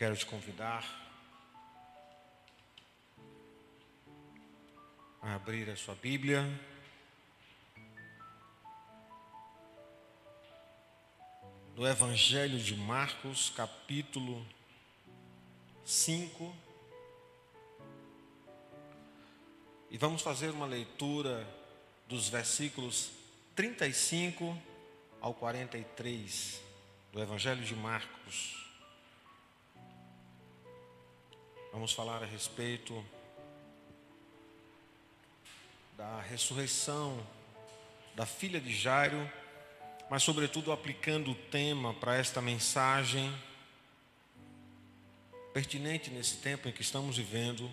quero te convidar a abrir a sua Bíblia. No Evangelho de Marcos, capítulo 5. E vamos fazer uma leitura dos versículos 35 ao 43 do Evangelho de Marcos. Vamos falar a respeito da ressurreição da filha de Jairo, mas, sobretudo, aplicando o tema para esta mensagem pertinente nesse tempo em que estamos vivendo,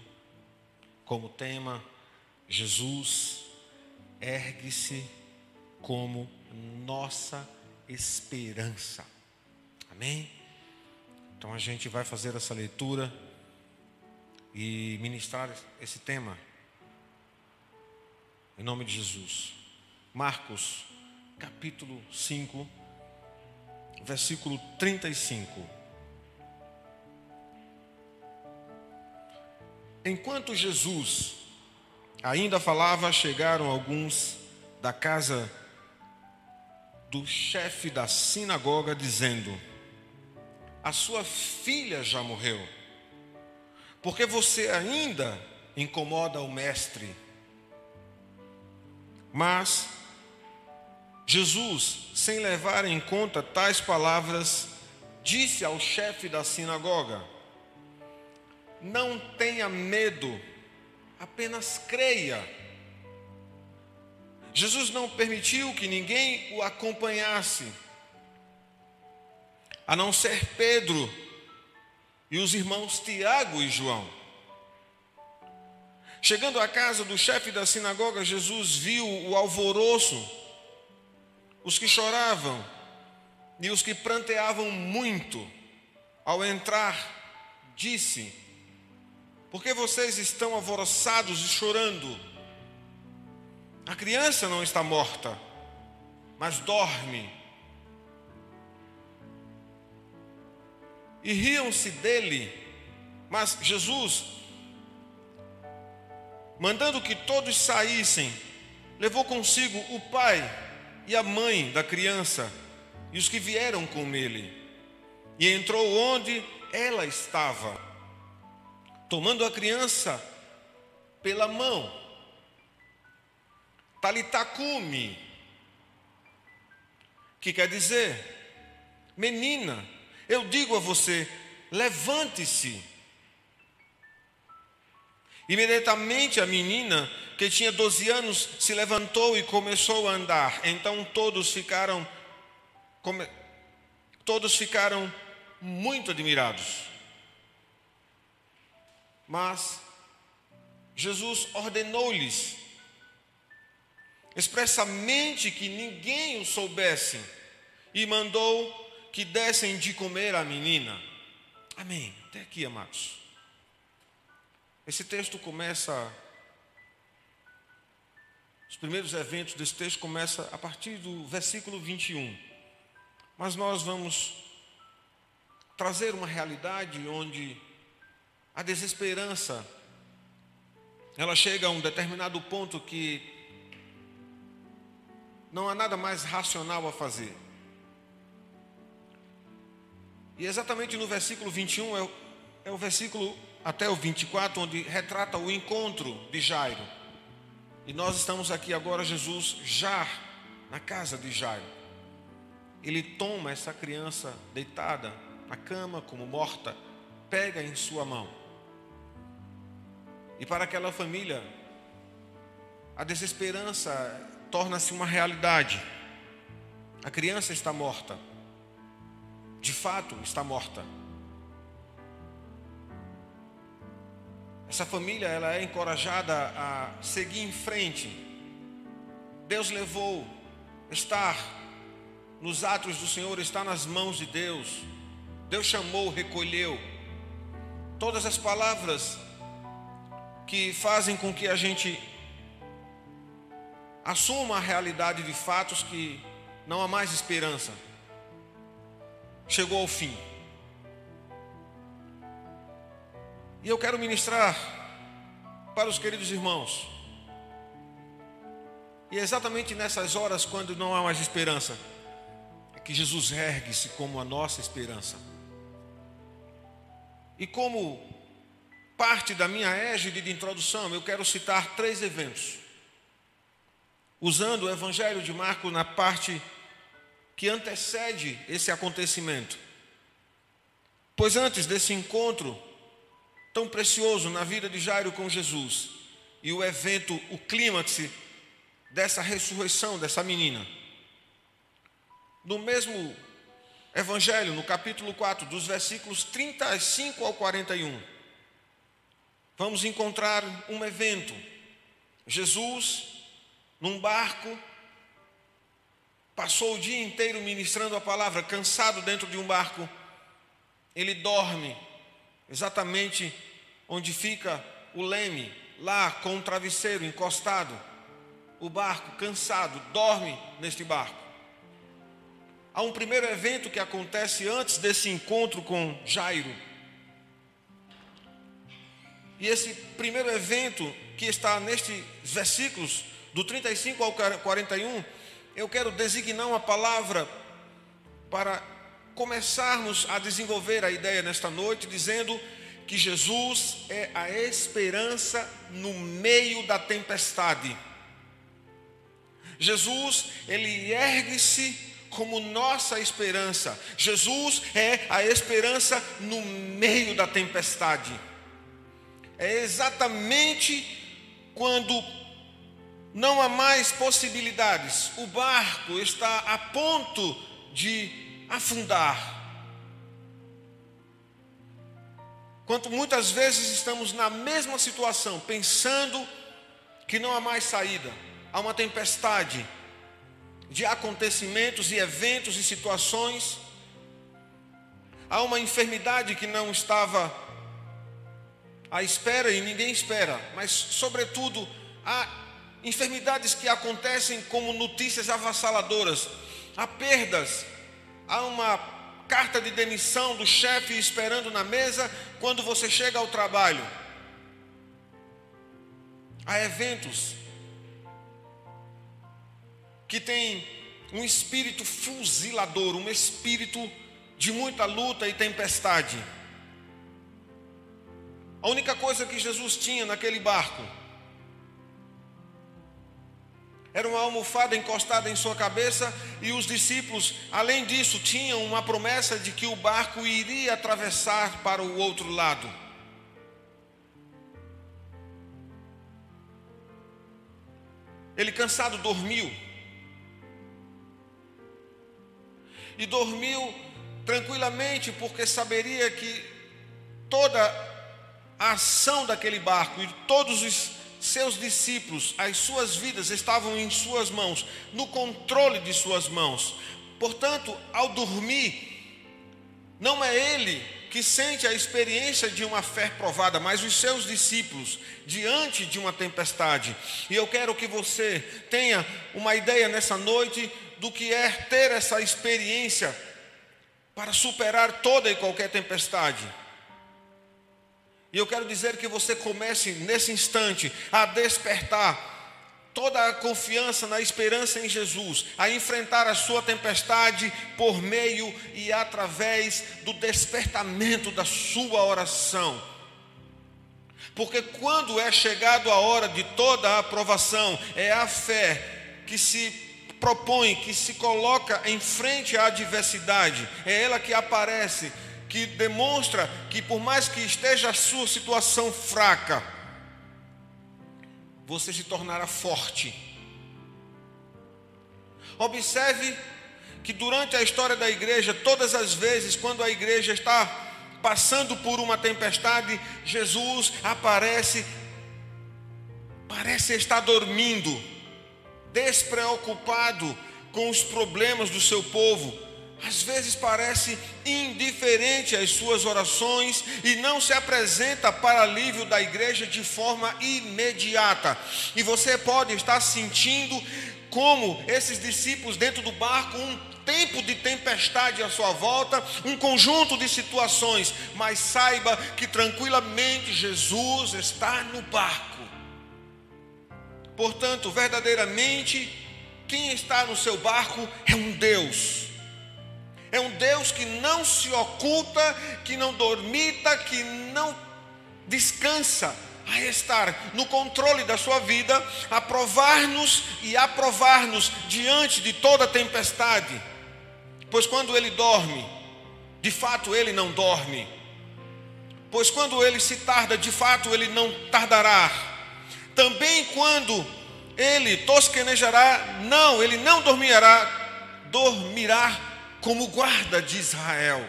como tema: Jesus ergue-se como nossa esperança. Amém? Então a gente vai fazer essa leitura e ministrar esse tema. Em nome de Jesus. Marcos, capítulo 5, versículo 35. Enquanto Jesus ainda falava, chegaram alguns da casa do chefe da sinagoga, dizendo: A sua filha já morreu porque você ainda incomoda o Mestre. Mas Jesus, sem levar em conta tais palavras, disse ao chefe da sinagoga: Não tenha medo, apenas creia. Jesus não permitiu que ninguém o acompanhasse, a não ser Pedro, e os irmãos Tiago e João. Chegando à casa do chefe da sinagoga, Jesus viu o alvoroço, os que choravam e os que pranteavam muito. Ao entrar, disse: Por que vocês estão alvoroçados e chorando? A criança não está morta, mas dorme. E riam-se dele. Mas Jesus, mandando que todos saíssem, levou consigo o pai e a mãe da criança e os que vieram com ele, e entrou onde ela estava, tomando a criança pela mão, talitacume, que quer dizer, menina, eu digo a você: levante-se. Imediatamente a menina, que tinha 12 anos, se levantou e começou a andar. Então todos ficaram todos ficaram muito admirados. Mas Jesus ordenou-lhes expressamente que ninguém o soubesse e mandou que dessem de comer à menina. Amém. Até aqui, amados. Esse texto começa. Os primeiros eventos desse texto começa a partir do versículo 21. Mas nós vamos trazer uma realidade onde a desesperança ela chega a um determinado ponto que não há nada mais racional a fazer. E exatamente no versículo 21 é o, é o versículo até o 24, onde retrata o encontro de Jairo. E nós estamos aqui agora, Jesus já na casa de Jairo. Ele toma essa criança deitada na cama, como morta, pega em sua mão. E para aquela família, a desesperança torna-se uma realidade. A criança está morta de fato está morta. Essa família ela é encorajada a seguir em frente. Deus levou estar nos atos do Senhor está nas mãos de Deus. Deus chamou, recolheu. Todas as palavras que fazem com que a gente assuma a realidade de fatos que não há mais esperança chegou ao fim. E eu quero ministrar para os queridos irmãos. E é exatamente nessas horas, quando não há mais esperança, é que Jesus ergue-se como a nossa esperança. E como parte da minha égide de introdução, eu quero citar três eventos. Usando o Evangelho de Marcos na parte que antecede esse acontecimento. Pois antes desse encontro tão precioso na vida de Jairo com Jesus, e o evento, o clímax dessa ressurreição dessa menina, no mesmo Evangelho, no capítulo 4, dos versículos 35 ao 41, vamos encontrar um evento. Jesus, num barco, passou o dia inteiro ministrando a palavra, cansado dentro de um barco. Ele dorme exatamente onde fica o leme, lá com um travesseiro encostado. O barco, cansado, dorme neste barco. Há um primeiro evento que acontece antes desse encontro com Jairo. E esse primeiro evento que está nestes versículos, do 35 ao 41, eu quero designar uma palavra para começarmos a desenvolver a ideia nesta noite, dizendo que Jesus é a esperança no meio da tempestade. Jesus, ele ergue-se como nossa esperança. Jesus é a esperança no meio da tempestade. É exatamente quando não há mais possibilidades. O barco está a ponto de afundar. Quanto muitas vezes estamos na mesma situação, pensando que não há mais saída, há uma tempestade de acontecimentos e eventos e situações, há uma enfermidade que não estava à espera e ninguém espera, mas, sobretudo, há enfermidades que acontecem como notícias avassaladoras, há perdas, há uma carta de demissão do chefe esperando na mesa quando você chega ao trabalho. Há eventos que têm um espírito fuzilador, um espírito de muita luta e tempestade. A única coisa que Jesus tinha naquele barco era uma almofada encostada em sua cabeça, e os discípulos, além disso, tinham uma promessa de que o barco iria atravessar para o outro lado. Ele cansado dormiu. E dormiu tranquilamente, porque saberia que toda a ação daquele barco e todos os seus discípulos, as suas vidas estavam em suas mãos, no controle de suas mãos. Portanto, ao dormir, não é ele que sente a experiência de uma fé provada, mas os seus discípulos diante de uma tempestade. E eu quero que você tenha uma ideia nessa noite do que é ter essa experiência para superar toda e qualquer tempestade. E eu quero dizer que você comece nesse instante a despertar toda a confiança na esperança em Jesus, a enfrentar a sua tempestade por meio e através do despertamento da sua oração. Porque quando é chegado a hora de toda a aprovação, é a fé que se propõe, que se coloca em frente à adversidade, é ela que aparece que demonstra que por mais que esteja a sua situação fraca, você se tornará forte. Observe que durante a história da igreja, todas as vezes quando a igreja está passando por uma tempestade, Jesus aparece, parece estar dormindo, despreocupado com os problemas do seu povo às vezes parece indiferente às suas orações e não se apresenta para alívio da igreja de forma imediata. E você pode estar sentindo como esses discípulos dentro do barco, um tempo de tempestade à sua volta, um conjunto de situações, mas saiba que tranquilamente Jesus está no barco. Portanto, verdadeiramente, quem está no seu barco é um Deus. É um Deus que não se oculta, que não dormita, que não descansa, a estar no controle da sua vida, a provar-nos e aprovar-nos diante de toda tempestade. Pois quando ele dorme, de fato ele não dorme. Pois quando ele se tarda, de fato ele não tardará. Também quando ele tosquenejará, não, ele não dormirá, dormirá como guarda de Israel.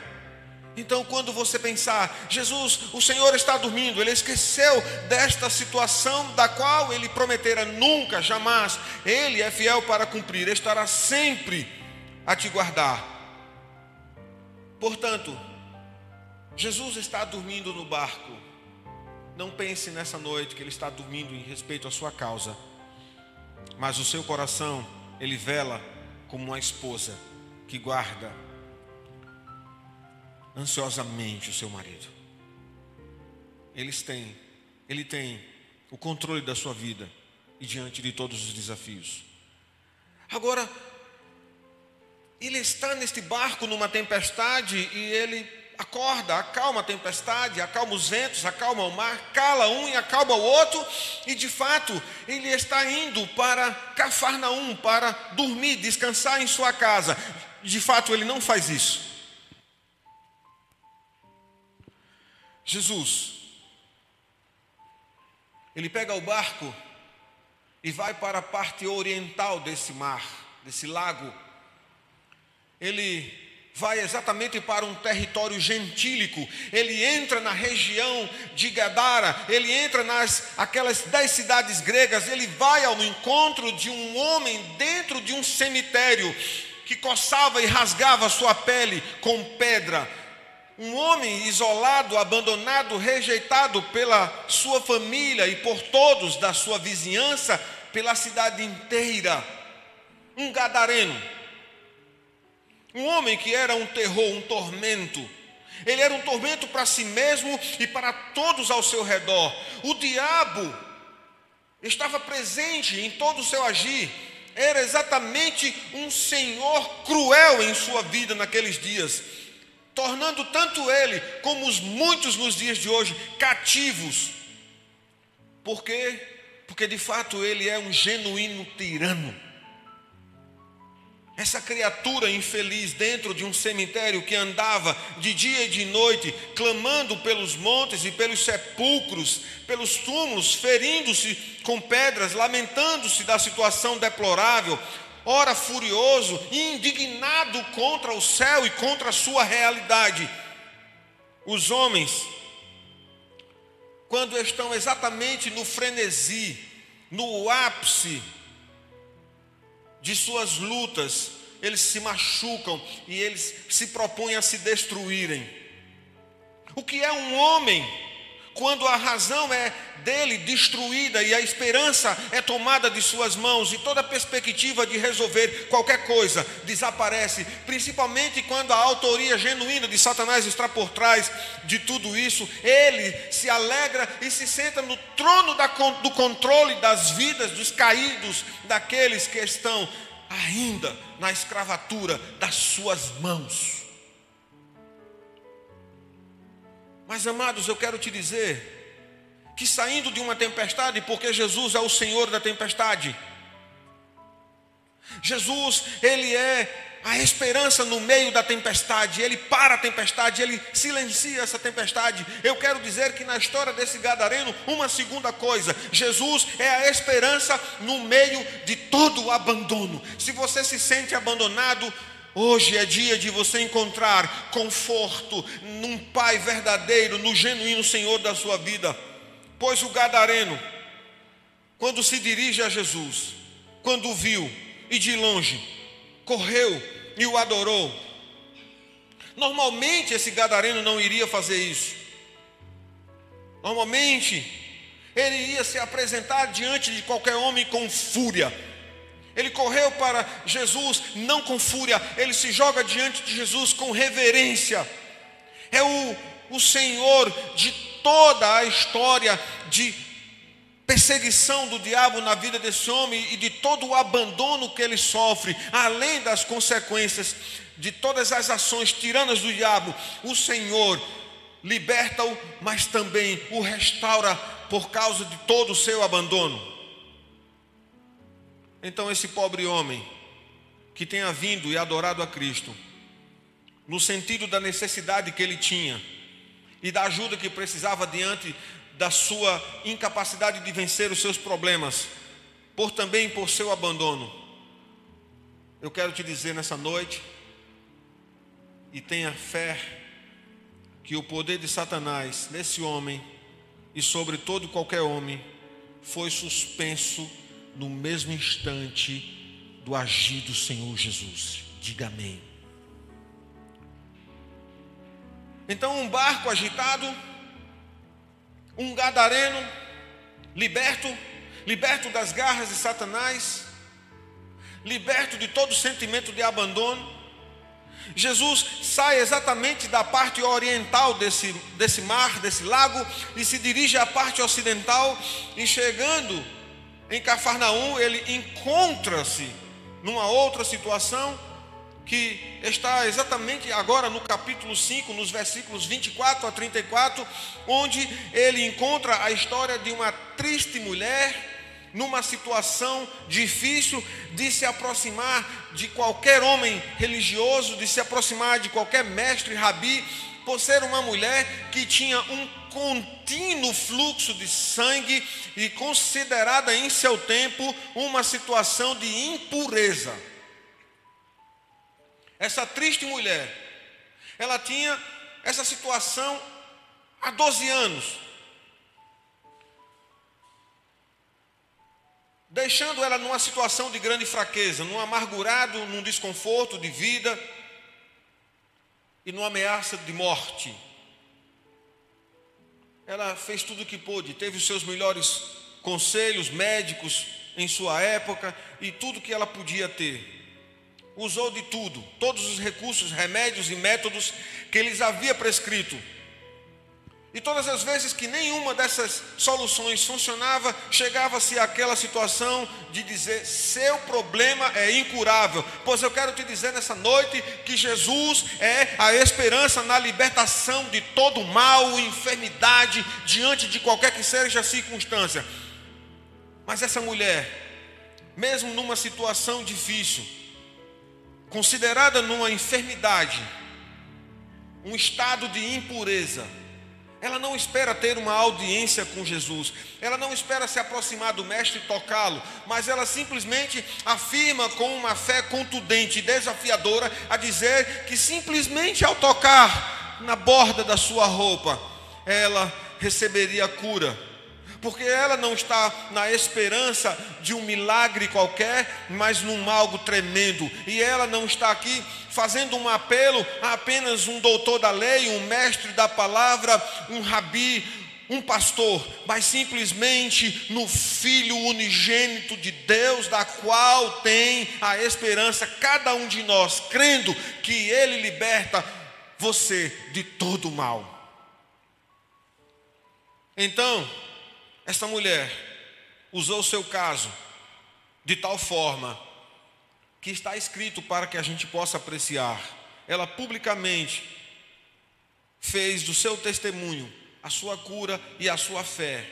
Então, quando você pensar, Jesus, o Senhor está dormindo, ele esqueceu desta situação da qual ele prometera nunca, jamais, ele é fiel para cumprir, estará sempre a te guardar. Portanto, Jesus está dormindo no barco. Não pense nessa noite que ele está dormindo em respeito à sua causa, mas o seu coração, ele vela como uma esposa que guarda ansiosamente o seu marido. Eles têm, ele tem o controle da sua vida e diante de todos os desafios. Agora, ele está neste barco numa tempestade e ele acorda, acalma a tempestade, acalma os ventos, acalma o mar, cala um e acalma o outro, e de fato ele está indo para Cafarnaum para dormir, descansar em sua casa. De fato ele não faz isso. Jesus, ele pega o barco e vai para a parte oriental desse mar, desse lago. Ele vai exatamente para um território gentílico. Ele entra na região de Gadara, ele entra nas aquelas dez cidades gregas, ele vai ao encontro de um homem dentro de um cemitério que coçava e rasgava sua pele com pedra um homem isolado, abandonado, rejeitado pela sua família e por todos da sua vizinhança, pela cidade inteira. Um gadareno. Um homem que era um terror, um tormento. Ele era um tormento para si mesmo e para todos ao seu redor. O diabo estava presente em todo o seu agir. Era exatamente um senhor cruel em sua vida naqueles dias tornando tanto ele como os muitos nos dias de hoje cativos. Por quê? Porque de fato ele é um genuíno tirano. Essa criatura infeliz dentro de um cemitério que andava de dia e de noite, clamando pelos montes e pelos sepulcros, pelos túmulos, ferindo-se com pedras, lamentando-se da situação deplorável, ora furioso e indignado contra o céu e contra a sua realidade. Os homens, quando estão exatamente no frenesi, no ápice de suas lutas, eles se machucam e eles se propõem a se destruírem. O que é um homem? Quando a razão é dele destruída e a esperança é tomada de suas mãos e toda perspectiva de resolver qualquer coisa desaparece, principalmente quando a autoria genuína de Satanás está por trás de tudo isso, ele se alegra e se senta no trono do controle das vidas dos caídos, daqueles que estão ainda na escravatura das suas mãos. Mas amados, eu quero te dizer que saindo de uma tempestade, porque Jesus é o Senhor da tempestade, Jesus, Ele é a esperança no meio da tempestade, Ele para a tempestade, Ele silencia essa tempestade. Eu quero dizer que na história desse gadareno, uma segunda coisa: Jesus é a esperança no meio de todo o abandono. Se você se sente abandonado, Hoje é dia de você encontrar conforto num Pai verdadeiro, no genuíno Senhor da sua vida. Pois o gadareno, quando se dirige a Jesus, quando o viu e de longe, correu e o adorou. Normalmente esse gadareno não iria fazer isso. Normalmente ele ia se apresentar diante de qualquer homem com fúria Ele correu para Jesus, não com fúria, ele se joga diante de Jesus com reverência. É o, o Senhor de toda a história de perseguição do diabo na vida desse homem e de todo o abandono que ele sofre, além das consequências de todas as ações tiranas do diabo, o Senhor liberta-o, mas também o restaura por causa de todo o seu abandono. Então, esse pobre homem que tenha vindo e adorado a Cristo, no sentido da necessidade que ele tinha e da ajuda que precisava diante da sua incapacidade de vencer os seus problemas, por também por seu abandono. Eu quero te dizer nessa noite, e tenha fé, que o poder de Satanás nesse homem e sobre todo qualquer homem foi suspenso no mesmo instante do agir do Senhor Jesus. Diga amém. Então, um barco agitado um gadareno liberto, liberto das garras de Satanás, liberto de todo sentimento de abandono. Jesus sai exatamente da parte oriental desse, desse mar, desse lago, e se dirige à parte ocidental, e chegando em Cafarnaum, ele encontra-se numa outra situação que está exatamente agora no capítulo 5, nos versículos 24 a 34, onde ele encontra a história de uma triste mulher numa situação difícil de se aproximar de qualquer homem religioso, de se aproximar de qualquer mestre, rabi, por ser uma mulher que tinha um contínuo fluxo de sangue e considerada em seu tempo uma situação de impureza. Essa triste mulher, ela tinha essa situação há 12 anos. Deixando ela numa situação de grande fraqueza, num amargurado, num desconforto de vida e numa ameaça de morte. Ela fez tudo o que pôde, teve os seus melhores conselhos médicos em sua época e tudo que ela podia ter usou de tudo, todos os recursos, remédios e métodos que eles havia prescrito. E todas as vezes que nenhuma dessas soluções funcionava, chegava-se àquela situação de dizer: seu problema é incurável. Pois eu quero te dizer nessa noite que Jesus é a esperança na libertação de todo mal, enfermidade, diante de qualquer que seja a circunstância. Mas essa mulher, mesmo numa situação difícil, considerada numa enfermidade, um estado de impureza, ela não espera ter uma audiência com Jesus, ela não espera se aproximar do Mestre e tocá-lo, mas ela simplesmente afirma com uma fé contundente e desafiadora a dizer que simplesmente ao tocar na borda da sua roupa, ela receberia cura porque ela não está na esperança de um milagre qualquer, mas num algo tremendo, e ela não está aqui fazendo um apelo a apenas um doutor da lei, um mestre da palavra, um rabi, um pastor, mas simplesmente no Filho unigênito de Deus, da qual tem a esperança cada um de nós, crendo que Ele liberta você de todo o mal. Então, esta mulher usou o seu caso de tal forma que está escrito para que a gente possa apreciar. Ela publicamente fez do seu testemunho a sua cura e a sua fé.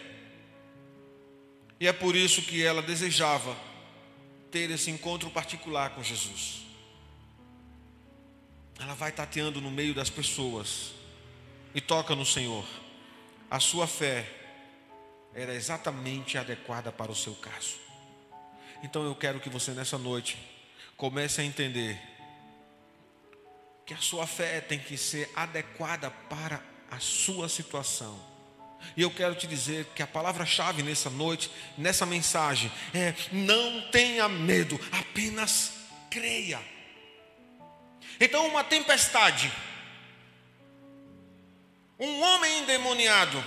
E é por isso que ela desejava ter esse encontro particular com Jesus. Ela vai tateando no meio das pessoas e toca no Senhor. A sua fé era exatamente adequada para o seu caso. Então eu quero que você nessa noite comece a entender que a sua fé tem que ser adequada para a sua situação. E eu quero te dizer que a palavra-chave nessa noite, nessa mensagem, é: não tenha medo, apenas creia. Então, uma tempestade, um homem endemoniado,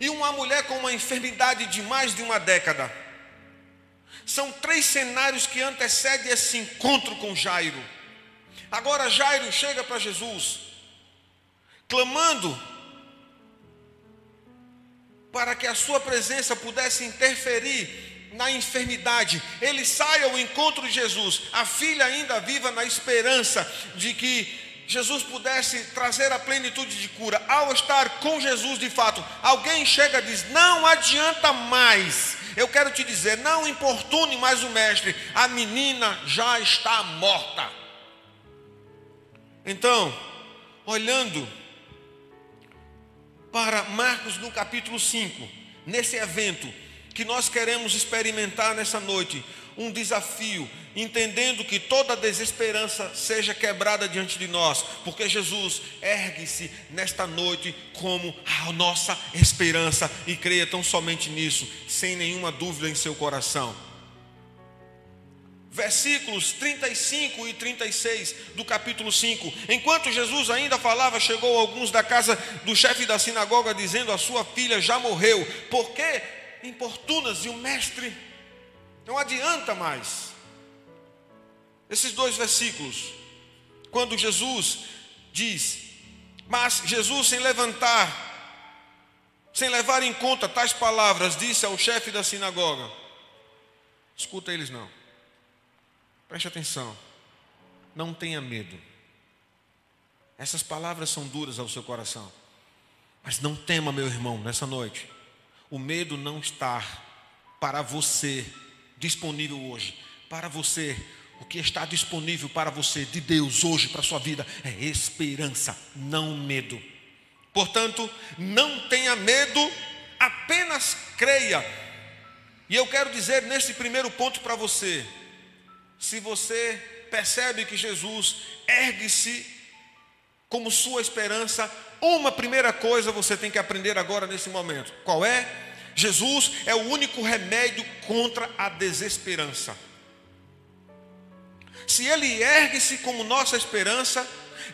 e uma mulher com uma enfermidade de mais de uma década São três cenários que antecedem esse encontro com Jairo. Agora Jairo chega para Jesus, clamando para que a sua presença pudesse interferir na enfermidade. Ele sai ao encontro de Jesus, a filha ainda viva na esperança de que Jesus pudesse trazer a plenitude de cura. Ao estar com Jesus de fato, alguém chega e diz: Não adianta mais. Eu quero te dizer, não importune mais o mestre, a menina já está morta. Então, olhando para Marcos no capítulo 5, nesse evento que nós queremos experimentar nessa noite, um desafio, entendendo que toda desesperança seja quebrada diante de nós, porque Jesus ergue-se nesta noite como a nossa esperança e creia tão somente nisso, sem nenhuma dúvida em seu coração versículos 35 e 36 do capítulo 5. Enquanto Jesus ainda falava, chegou alguns da casa do chefe da sinagoga, dizendo: A sua filha já morreu. Por que importunas e o mestre não adianta mais? Esses dois versículos, quando Jesus diz, mas Jesus, sem levantar, sem levar em conta tais palavras, disse ao chefe da sinagoga: Escuta eles não. Preste atenção. Não tenha medo. Essas palavras são duras ao seu coração. Mas não tema, meu irmão, nessa noite. O medo não está para você disponível hoje. Para você, o que está disponível para você de Deus hoje para a sua vida é esperança, não medo. Portanto, não tenha medo, apenas creia. E eu quero dizer nesse primeiro ponto para você: se você percebe que Jesus ergue-se como sua esperança, uma primeira coisa você tem que aprender agora nesse momento. Qual é? Jesus é o único remédio contra a desesperança. Se ele ergue-se como nossa esperança,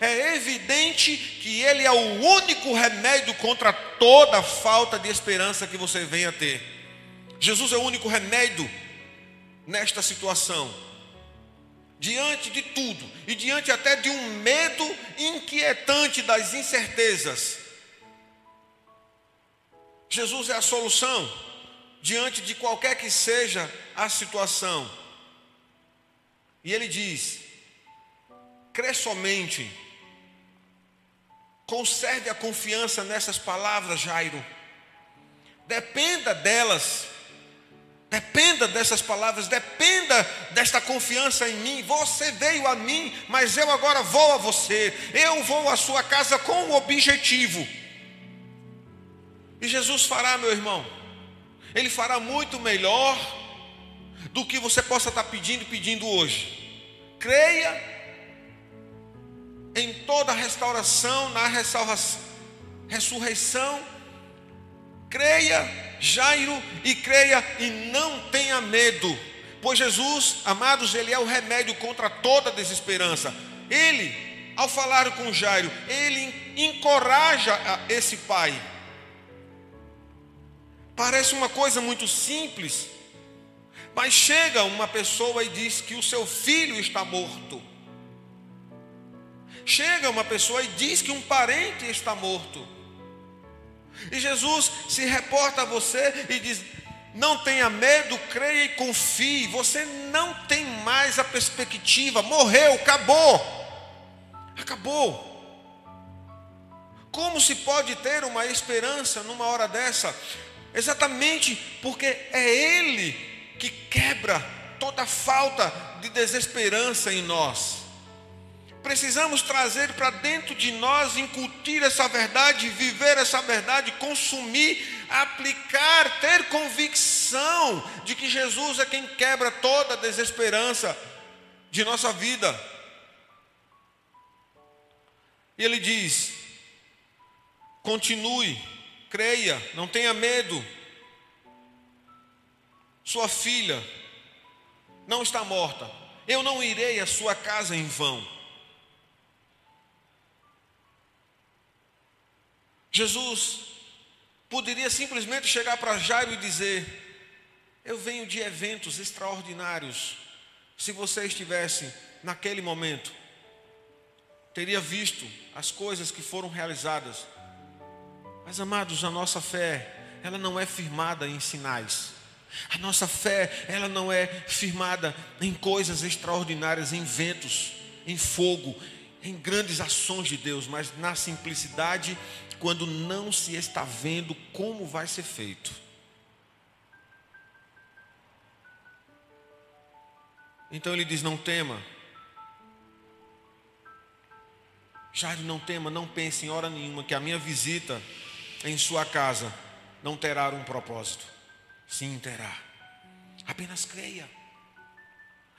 é evidente que ele é o único remédio contra toda falta de esperança que você venha ter. Jesus é o único remédio nesta situação diante de tudo e diante até de um medo inquietante das incertezas. Jesus é a solução diante de qualquer que seja a situação. E ele diz: crê somente, conserve a confiança nessas palavras, Jairo, dependa delas Dependa dessas palavras, dependa desta confiança em mim. Você veio a mim, mas eu agora vou a você. Eu vou à sua casa com um objetivo. E Jesus fará, meu irmão. Ele fará muito melhor do que você possa estar pedindo pedindo hoje. Creia em toda a restauração, na ressurreição. Creia Jairo, e creia e não tenha medo, pois Jesus, amados, ele é o remédio contra toda desesperança. Ele, ao falar com Jairo, ele encoraja esse pai. Parece uma coisa muito simples, mas chega uma pessoa e diz que o seu filho está morto. Chega uma pessoa e diz que um parente está morto. E Jesus se reporta a você e diz: não tenha medo, creia e confie. Você não tem mais a perspectiva, morreu, acabou. Acabou. Como se pode ter uma esperança numa hora dessa? Exatamente porque é Ele que quebra toda falta de desesperança em nós. Precisamos trazer para dentro de nós, incutir essa verdade, viver essa verdade, consumir, aplicar, ter convicção de que Jesus é quem quebra toda a desesperança de nossa vida. E ele diz: continue, creia, não tenha medo. Sua filha não está morta. Eu não irei à sua casa em vão. Jesus poderia simplesmente chegar para Jairo e dizer: Eu venho de eventos extraordinários. Se você estivesse naquele momento, teria visto as coisas que foram realizadas. Mas, amados, a nossa fé, ela não é firmada em sinais. A nossa fé, ela não é firmada em coisas extraordinárias, em ventos, em fogo, em grandes ações de Deus, mas na simplicidade, quando não se está vendo como vai ser feito. Então ele diz: Não tema. Jairo, não tema, não pense em hora nenhuma que a minha visita em sua casa não terá um propósito. Sim, terá. Apenas creia.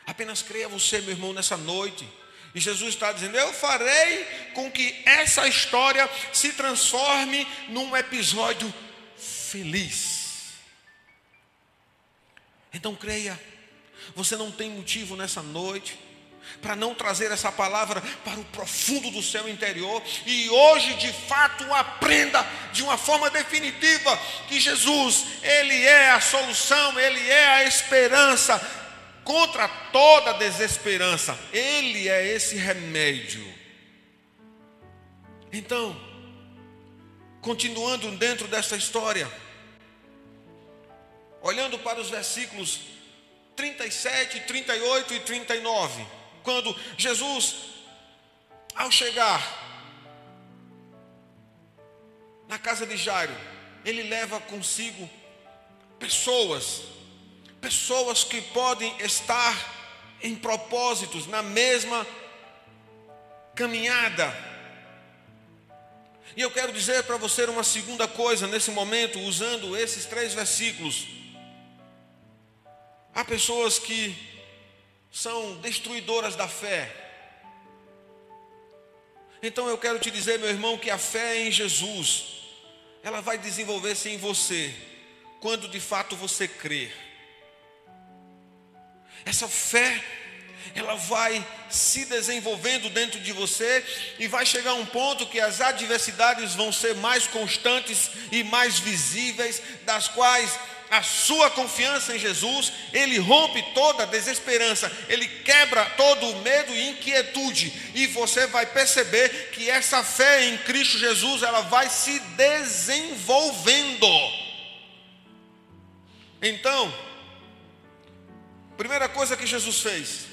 Apenas creia você, meu irmão, nessa noite. E Jesus está dizendo: Eu farei com que essa história se transforme num episódio feliz. Então creia. Você não tem motivo nessa noite para não trazer essa palavra para o profundo do seu interior e hoje de fato aprenda de uma forma definitiva que Jesus, ele é a solução, ele é a esperança contra toda desesperança. Ele é esse remédio. Então, continuando dentro dessa história, olhando para os versículos 37, 38 e 39 quando Jesus, ao chegar na casa de Jairo, ele leva consigo pessoas, pessoas que podem estar em propósitos, na mesma caminhada. E eu quero dizer para você uma segunda coisa nesse momento, usando esses três versículos. Há pessoas que são destruidoras da fé. Então eu quero te dizer, meu irmão, que a fé em Jesus, ela vai desenvolver-se em você, quando de fato você crer. Essa fé, ela vai se desenvolvendo dentro de você e vai chegar a um ponto que as adversidades vão ser mais constantes e mais visíveis, das quais a sua confiança em Jesus, ele rompe toda a desesperança, ele quebra todo o medo e inquietude, e você vai perceber que essa fé em Cristo Jesus, ela vai se desenvolvendo. Então, primeira coisa que Jesus fez,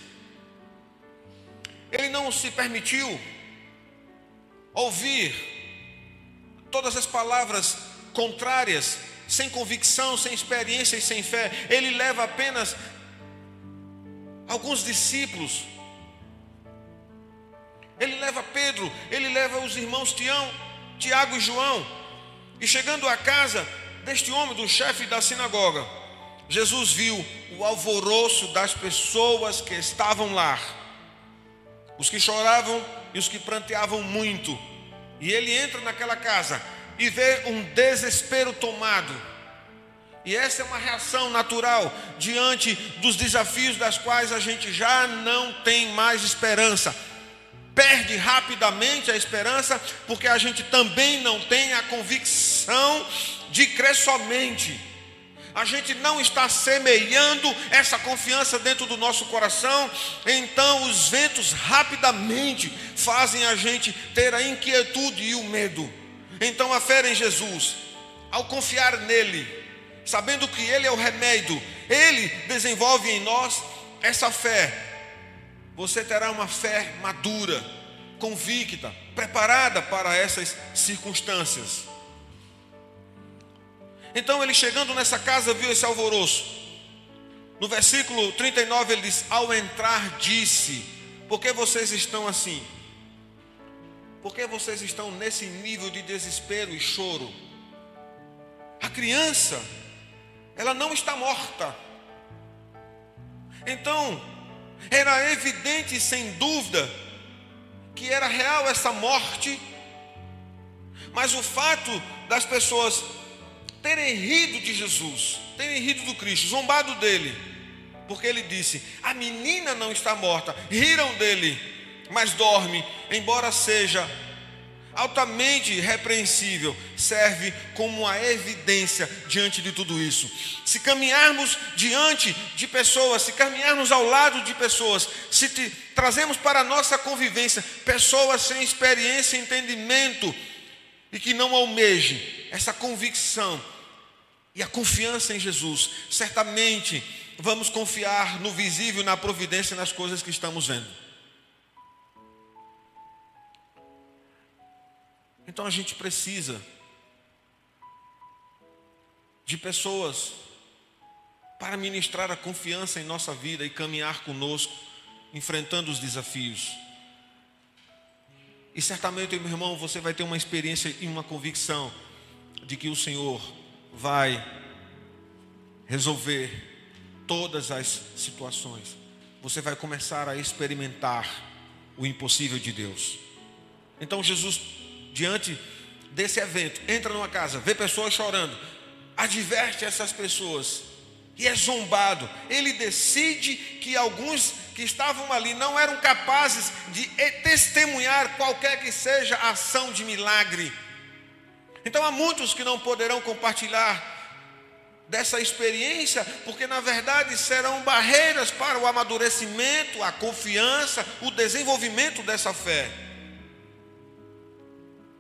ele não se permitiu ouvir todas as palavras contrárias sem convicção, sem experiência e sem fé. Ele leva apenas alguns discípulos. Ele leva Pedro, ele leva os irmãos Tião, Tiago e João. E chegando à casa deste homem, do chefe da sinagoga, Jesus viu o alvoroço das pessoas que estavam lá, os que choravam e os que pranteavam muito. E ele entra naquela casa e vê um desespero tomado. E essa é uma reação natural diante dos desafios das quais a gente já não tem mais esperança. Perde rapidamente a esperança, porque a gente também não tem a convicção de crer somente. A gente não está semeando essa confiança dentro do nosso coração, então os ventos rapidamente fazem a gente ter a inquietude e o medo. Então a fé em Jesus, ao confiar nele, sabendo que ele é o remédio, ele desenvolve em nós essa fé. Você terá uma fé madura, convicta, preparada para essas circunstâncias. Então ele chegando nessa casa viu esse alvoroço. No versículo 39 ele diz: Ao entrar, disse: Por que vocês estão assim? Por que vocês estão nesse nível de desespero e choro? A criança, ela não está morta. Então, era evidente, sem dúvida, que era real essa morte, mas o fato das pessoas terem rido de Jesus, terem rido do Cristo, zombado dele, porque ele disse: A menina não está morta, riram dele mas dorme, embora seja altamente repreensível, serve como uma evidência diante de tudo isso. Se caminharmos diante de pessoas, se caminharmos ao lado de pessoas, se te, trazemos para a nossa convivência pessoas sem experiência e entendimento e que não almejem essa convicção e a confiança em Jesus, certamente vamos confiar no visível, na providência, nas coisas que estamos vendo. Então a gente precisa de pessoas para ministrar a confiança em nossa vida e caminhar conosco, enfrentando os desafios. E certamente, meu irmão, você vai ter uma experiência e uma convicção de que o Senhor vai resolver todas as situações. Você vai começar a experimentar o impossível de Deus. Então Jesus diante desse evento, entra numa casa, vê pessoas chorando, adverte essas pessoas e é zombado. Ele decide que alguns que estavam ali não eram capazes de testemunhar qualquer que seja a ação de milagre. Então há muitos que não poderão compartilhar dessa experiência, porque na verdade serão barreiras para o amadurecimento, a confiança, o desenvolvimento dessa fé.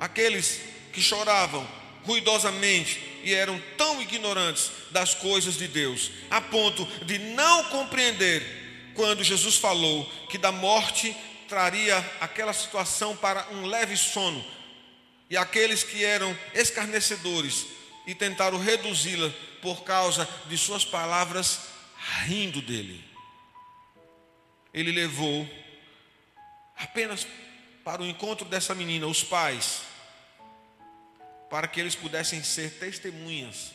Aqueles que choravam ruidosamente e eram tão ignorantes das coisas de Deus, a ponto de não compreender quando Jesus falou que da morte traria aquela situação para um leve sono, e aqueles que eram escarnecedores e tentaram reduzi-la por causa de suas palavras, rindo dele. Ele levou apenas para o encontro dessa menina os pais para que eles pudessem ser testemunhas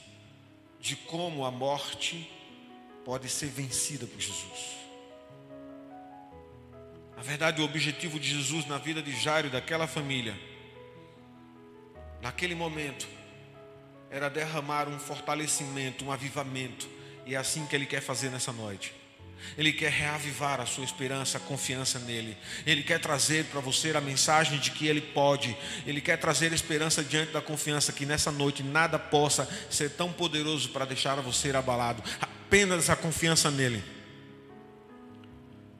de como a morte pode ser vencida por Jesus. Na verdade, o objetivo de Jesus na vida de Jairo daquela família, naquele momento, era derramar um fortalecimento, um avivamento, e é assim que ele quer fazer nessa noite. Ele quer reavivar a sua esperança, a confiança nele. Ele quer trazer para você a mensagem de que ele pode. Ele quer trazer esperança diante da confiança que nessa noite nada possa ser tão poderoso para deixar você abalado. Apenas a confiança nele.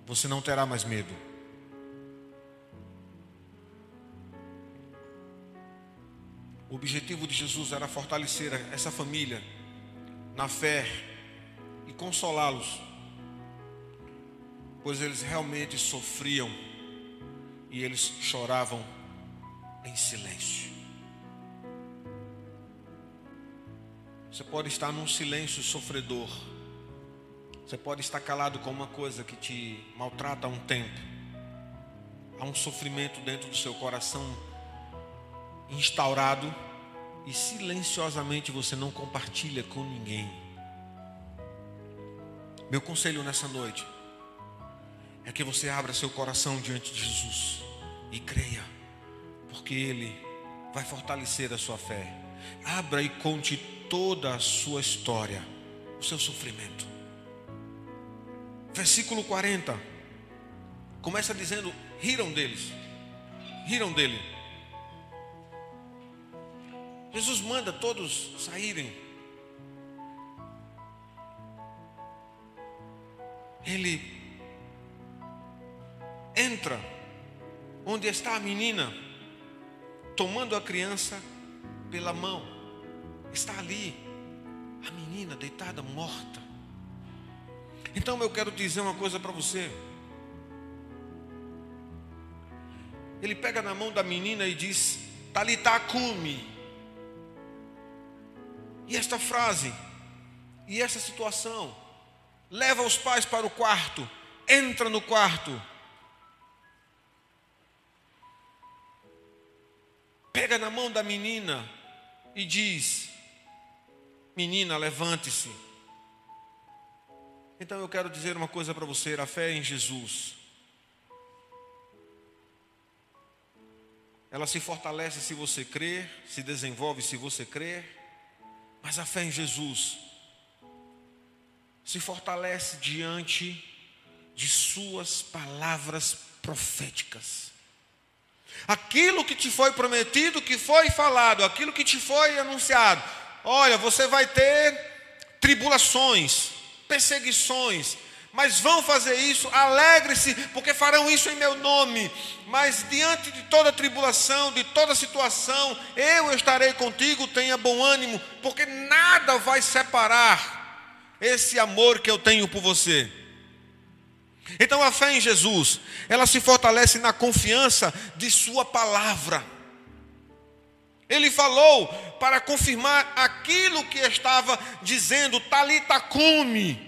Você não terá mais medo. O objetivo de Jesus era fortalecer essa família na fé e consolá-los pois eles realmente sofriam e eles choravam em silêncio. Você pode estar num silêncio sofredor. Você pode estar calado com uma coisa que te maltrata há um tempo. Há um sofrimento dentro do seu coração instaurado e silenciosamente você não compartilha com ninguém. Meu conselho nessa noite é que você abra seu coração diante de Jesus e creia, porque Ele vai fortalecer a sua fé. Abra e conte toda a sua história, o seu sofrimento. Versículo 40 começa dizendo: riram deles, riram dele. Jesus manda todos saírem. Ele entra onde está a menina, tomando a criança pela mão. Está ali, a menina deitada, morta. Então eu quero dizer uma coisa para você. Ele pega na mão da menina e diz: Talitacume. E esta frase, e essa situação, leva os pais para o quarto, entra no quarto pega na mão da menina e diz: Menina, levante-se. Então eu quero dizer uma coisa para você: a fé em Jesus. Ela se fortalece se você crer, se desenvolve se você crer, mas a fé em Jesus se fortalece diante de Suas palavras proféticas. Aquilo que te foi prometido, que foi falado, aquilo que te foi anunciado. Olha, você vai ter tribulações, perseguições, mas vão fazer isso, alegre-se, porque farão isso em meu nome. Mas diante de toda tribulação, de toda situação, eu estarei contigo, tenha bom ânimo, porque nada vai separar esse amor que eu tenho por você. Então a fé em Jesus, ela se fortalece na confiança de Sua palavra. Ele falou para confirmar aquilo que estava dizendo, Talita cume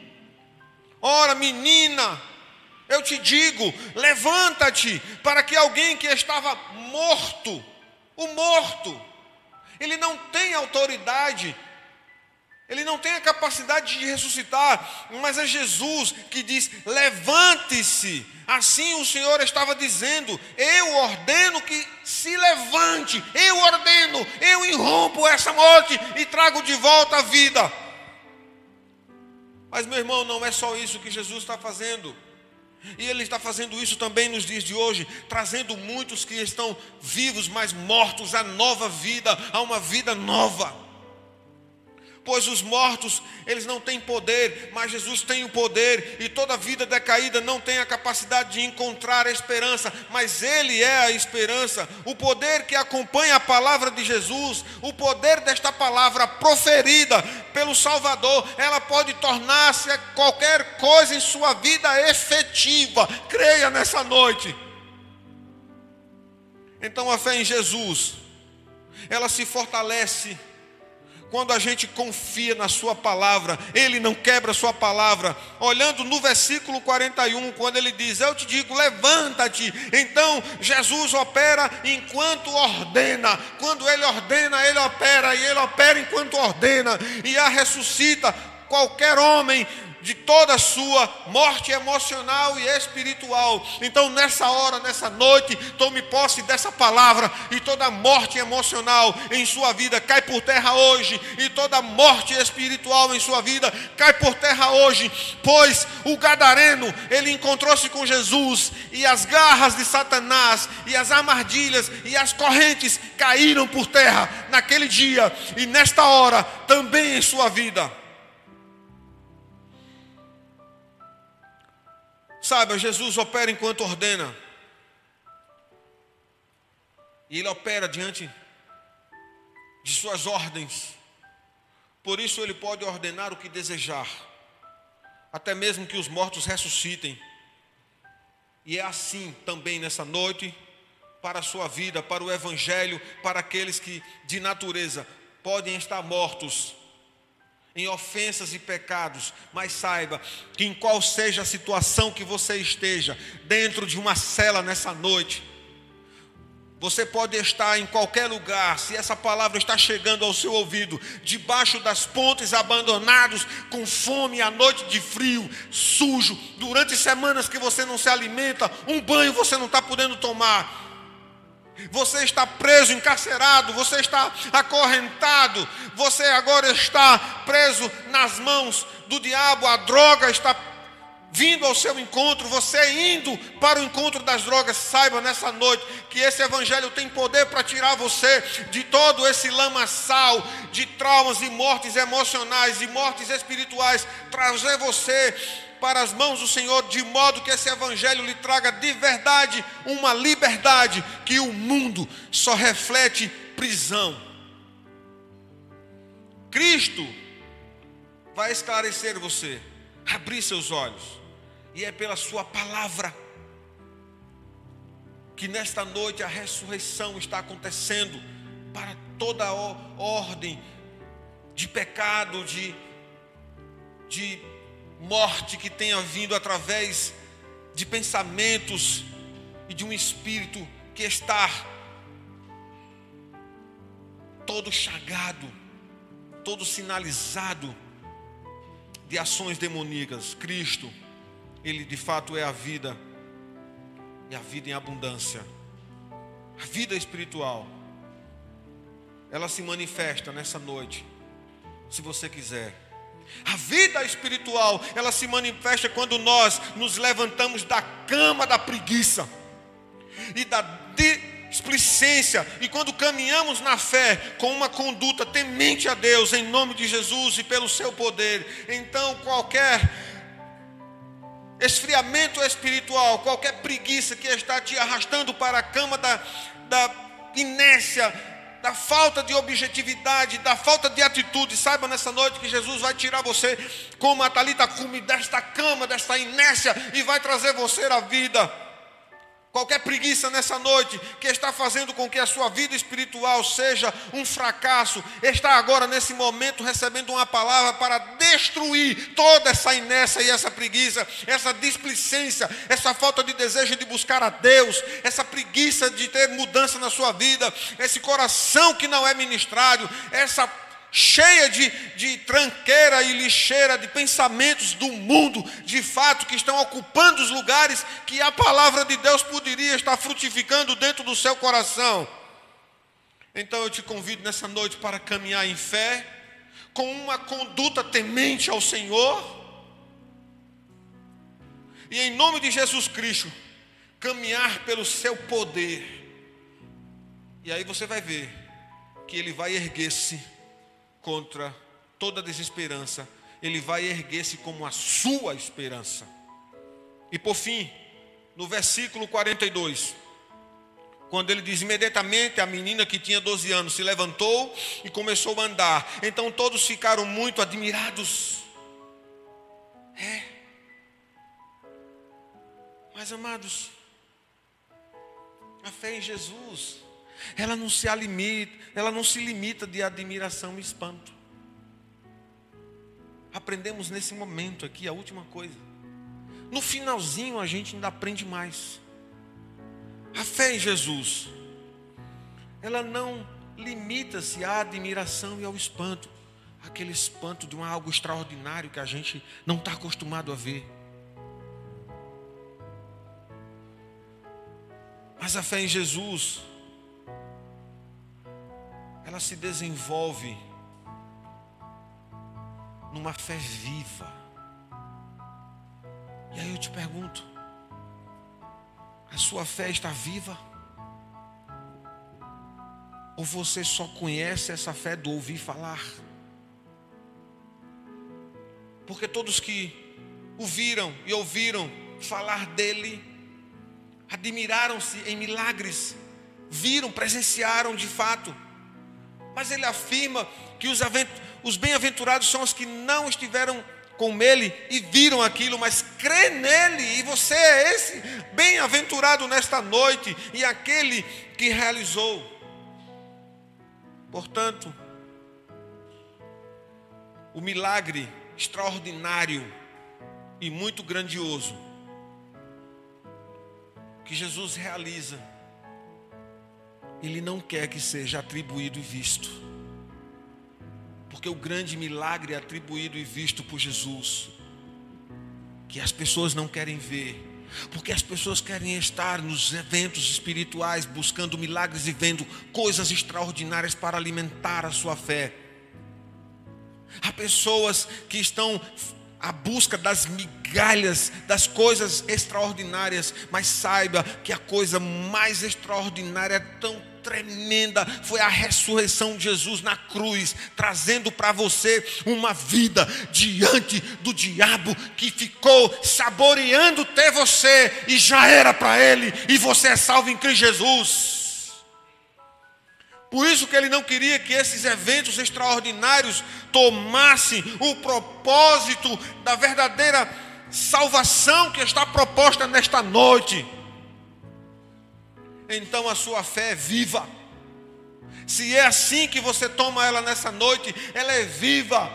Ora, menina, eu te digo, levanta-te, para que alguém que estava morto, o morto, ele não tem autoridade, ele não tem a capacidade de ressuscitar, mas é Jesus que diz: levante-se. Assim o Senhor estava dizendo: eu ordeno que se levante, eu ordeno, eu irrompo essa morte e trago de volta a vida. Mas, meu irmão, não é só isso que Jesus está fazendo. E Ele está fazendo isso também nos dias de hoje, trazendo muitos que estão vivos, mas mortos, a nova vida, a uma vida nova pois os mortos, eles não têm poder, mas Jesus tem o poder, e toda vida decaída não tem a capacidade de encontrar a esperança, mas Ele é a esperança. O poder que acompanha a palavra de Jesus, o poder desta palavra proferida pelo Salvador, ela pode tornar-se qualquer coisa em sua vida efetiva. Creia nessa noite. Então a fé em Jesus, ela se fortalece quando a gente confia na Sua palavra, Ele não quebra a Sua palavra. Olhando no versículo 41, quando Ele diz: Eu te digo, levanta-te. Então Jesus opera enquanto ordena. Quando Ele ordena, Ele opera. E Ele opera enquanto ordena. E a ressuscita qualquer homem de toda a sua morte emocional e espiritual. Então, nessa hora, nessa noite, tome posse dessa palavra e toda morte emocional em sua vida cai por terra hoje, e toda morte espiritual em sua vida cai por terra hoje, pois o gadareno, ele encontrou-se com Jesus e as garras de Satanás e as armadilhas e as correntes caíram por terra naquele dia e nesta hora também em sua vida. Saiba, Jesus opera enquanto ordena. E Ele opera diante de Suas ordens. Por isso Ele pode ordenar o que desejar, até mesmo que os mortos ressuscitem. E é assim também nessa noite, para a sua vida, para o Evangelho, para aqueles que de natureza podem estar mortos em ofensas e pecados, mas saiba que em qual seja a situação que você esteja, dentro de uma cela nessa noite, você pode estar em qualquer lugar, se essa palavra está chegando ao seu ouvido, debaixo das pontes abandonados, com fome, à noite de frio, sujo, durante semanas que você não se alimenta, um banho você não está podendo tomar você está preso, encarcerado, você está acorrentado, você agora está preso nas mãos do diabo, a droga está vindo ao seu encontro, você indo para o encontro das drogas, saiba nessa noite que esse evangelho tem poder para tirar você de todo esse lamaçal de traumas e mortes emocionais e mortes espirituais, trazer você para as mãos do Senhor, de modo que esse Evangelho lhe traga de verdade uma liberdade que o mundo só reflete prisão. Cristo vai esclarecer você, abrir seus olhos, e é pela Sua palavra que nesta noite a ressurreição está acontecendo para toda a ordem de pecado, de, de morte que tenha vindo através de pensamentos e de um espírito que está todo chagado, todo sinalizado de ações demoníacas. Cristo, Ele de fato é a vida, e a vida em abundância. A vida espiritual, ela se manifesta nessa noite, se você quiser. A vida espiritual, ela se manifesta quando nós nos levantamos da cama da preguiça e da displicência e quando caminhamos na fé com uma conduta temente a Deus, em nome de Jesus e pelo seu poder, então qualquer esfriamento espiritual, qualquer preguiça que está te arrastando para a cama da, da inércia, da falta de objetividade, da falta de atitude, saiba nessa noite que Jesus vai tirar você como a Talita cume desta cama, desta inércia e vai trazer você à vida. Qualquer preguiça nessa noite que está fazendo com que a sua vida espiritual seja um fracasso, está agora nesse momento recebendo uma palavra para destruir toda essa inércia e essa preguiça, essa displicência, essa falta de desejo de buscar a Deus, essa preguiça de ter mudança na sua vida, esse coração que não é ministrado, essa cheia de, de tranqueira e lixeira de pensamentos do mundo, de fato, que estão ocupando os lugares que a palavra de Deus poderia estar frutificando dentro do seu coração. Então eu te convido nessa noite para caminhar em fé, com uma conduta temente ao Senhor, e em nome de Jesus Cristo, caminhar pelo seu poder. E aí você vai ver que ele vai erguer-se contra toda desesperança, ele vai erguer-se como a sua esperança. E por fim, no versículo 42, quando ele diz: imediatamente a menina que tinha 12 anos se levantou e começou a andar. Então todos ficaram muito admirados. É. Mas amados, a fé em Jesus ela não se limita, ela não se limita de admiração e espanto. Aprendemos nesse momento aqui a última coisa. No finalzinho a gente ainda aprende mais. A fé em Jesus, ela não limita-se à admiração e ao espanto, aquele espanto de um algo extraordinário que a gente não está acostumado a ver. Mas a fé em Jesus, ela se desenvolve numa fé viva. E aí eu te pergunto: a sua fé está viva? Ou você só conhece essa fé do ouvir falar? Porque todos que o viram e ouviram falar dele, admiraram-se em milagres, viram, presenciaram de fato mas ele afirma que os, os bem-aventurados são os que não estiveram com ele e viram aquilo, mas crê nele, e você é esse bem-aventurado nesta noite e aquele que realizou. Portanto, o milagre extraordinário e muito grandioso que Jesus realiza ele não quer que seja atribuído e visto. Porque o grande milagre é atribuído e visto por Jesus, que as pessoas não querem ver, porque as pessoas querem estar nos eventos espirituais, buscando milagres e vendo coisas extraordinárias para alimentar a sua fé. Há pessoas que estão à busca das migalhas, das coisas extraordinárias, mas saiba que a coisa mais extraordinária é tão tremenda foi a ressurreição de Jesus na cruz, trazendo para você uma vida diante do diabo que ficou saboreando ter você e já era para ele, e você é salvo em Cristo Jesus. Por isso que ele não queria que esses eventos extraordinários tomassem o propósito da verdadeira salvação que está proposta nesta noite então a sua fé é viva. Se é assim que você toma ela nessa noite, ela é viva.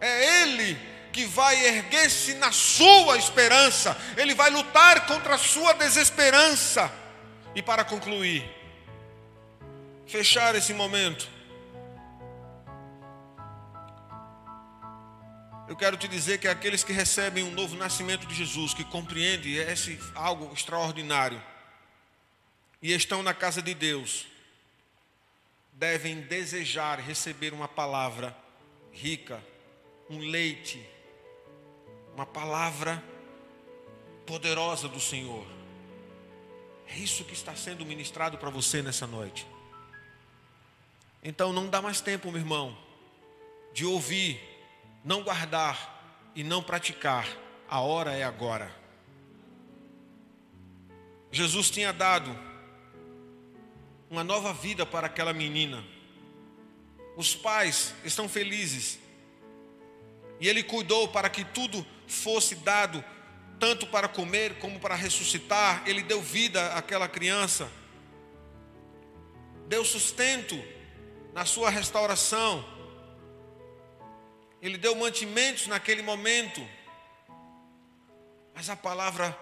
É Ele que vai erguer-se na sua esperança, Ele vai lutar contra a sua desesperança. E para concluir, fechar esse momento, eu quero te dizer que aqueles que recebem um novo nascimento de Jesus, que compreendem esse algo extraordinário, e estão na casa de Deus, devem desejar receber uma palavra rica, um leite, uma palavra poderosa do Senhor. É isso que está sendo ministrado para você nessa noite. Então não dá mais tempo, meu irmão, de ouvir, não guardar e não praticar. A hora é agora. Jesus tinha dado uma nova vida para aquela menina. Os pais estão felizes. E ele cuidou para que tudo fosse dado, tanto para comer como para ressuscitar. Ele deu vida àquela criança. Deu sustento na sua restauração. Ele deu mantimentos naquele momento. Mas a palavra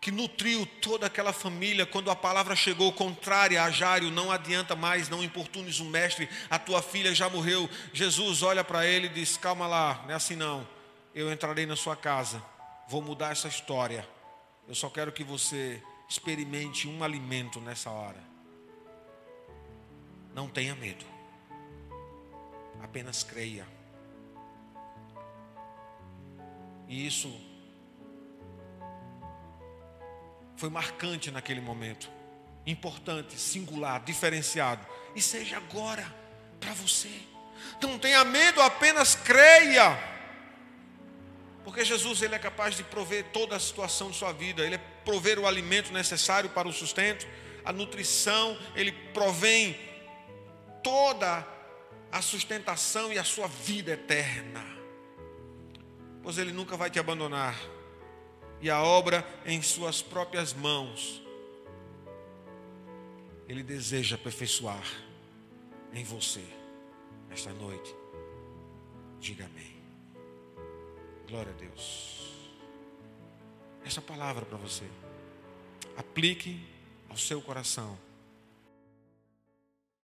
que nutriu toda aquela família, quando a palavra chegou contrária a Jário, não adianta mais, não importunes o mestre, a tua filha já morreu. Jesus olha para ele e diz: Calma lá, não é assim não. Eu entrarei na sua casa, vou mudar essa história. Eu só quero que você experimente um alimento nessa hora. Não tenha medo, apenas creia. E isso foi marcante naquele momento. Importante, singular, diferenciado. E seja agora para você. Não tenha medo, apenas creia. Porque Jesus ele é capaz de prover toda a situação de sua vida. Ele é prover o alimento necessário para o sustento, a nutrição, ele provém toda a sustentação e a sua vida eterna. Pois ele nunca vai te abandonar e a obra em suas próprias mãos. Ele deseja aperfeiçoar em você esta noite. Diga amém. Glória a Deus. Essa palavra para você. Aplique ao seu coração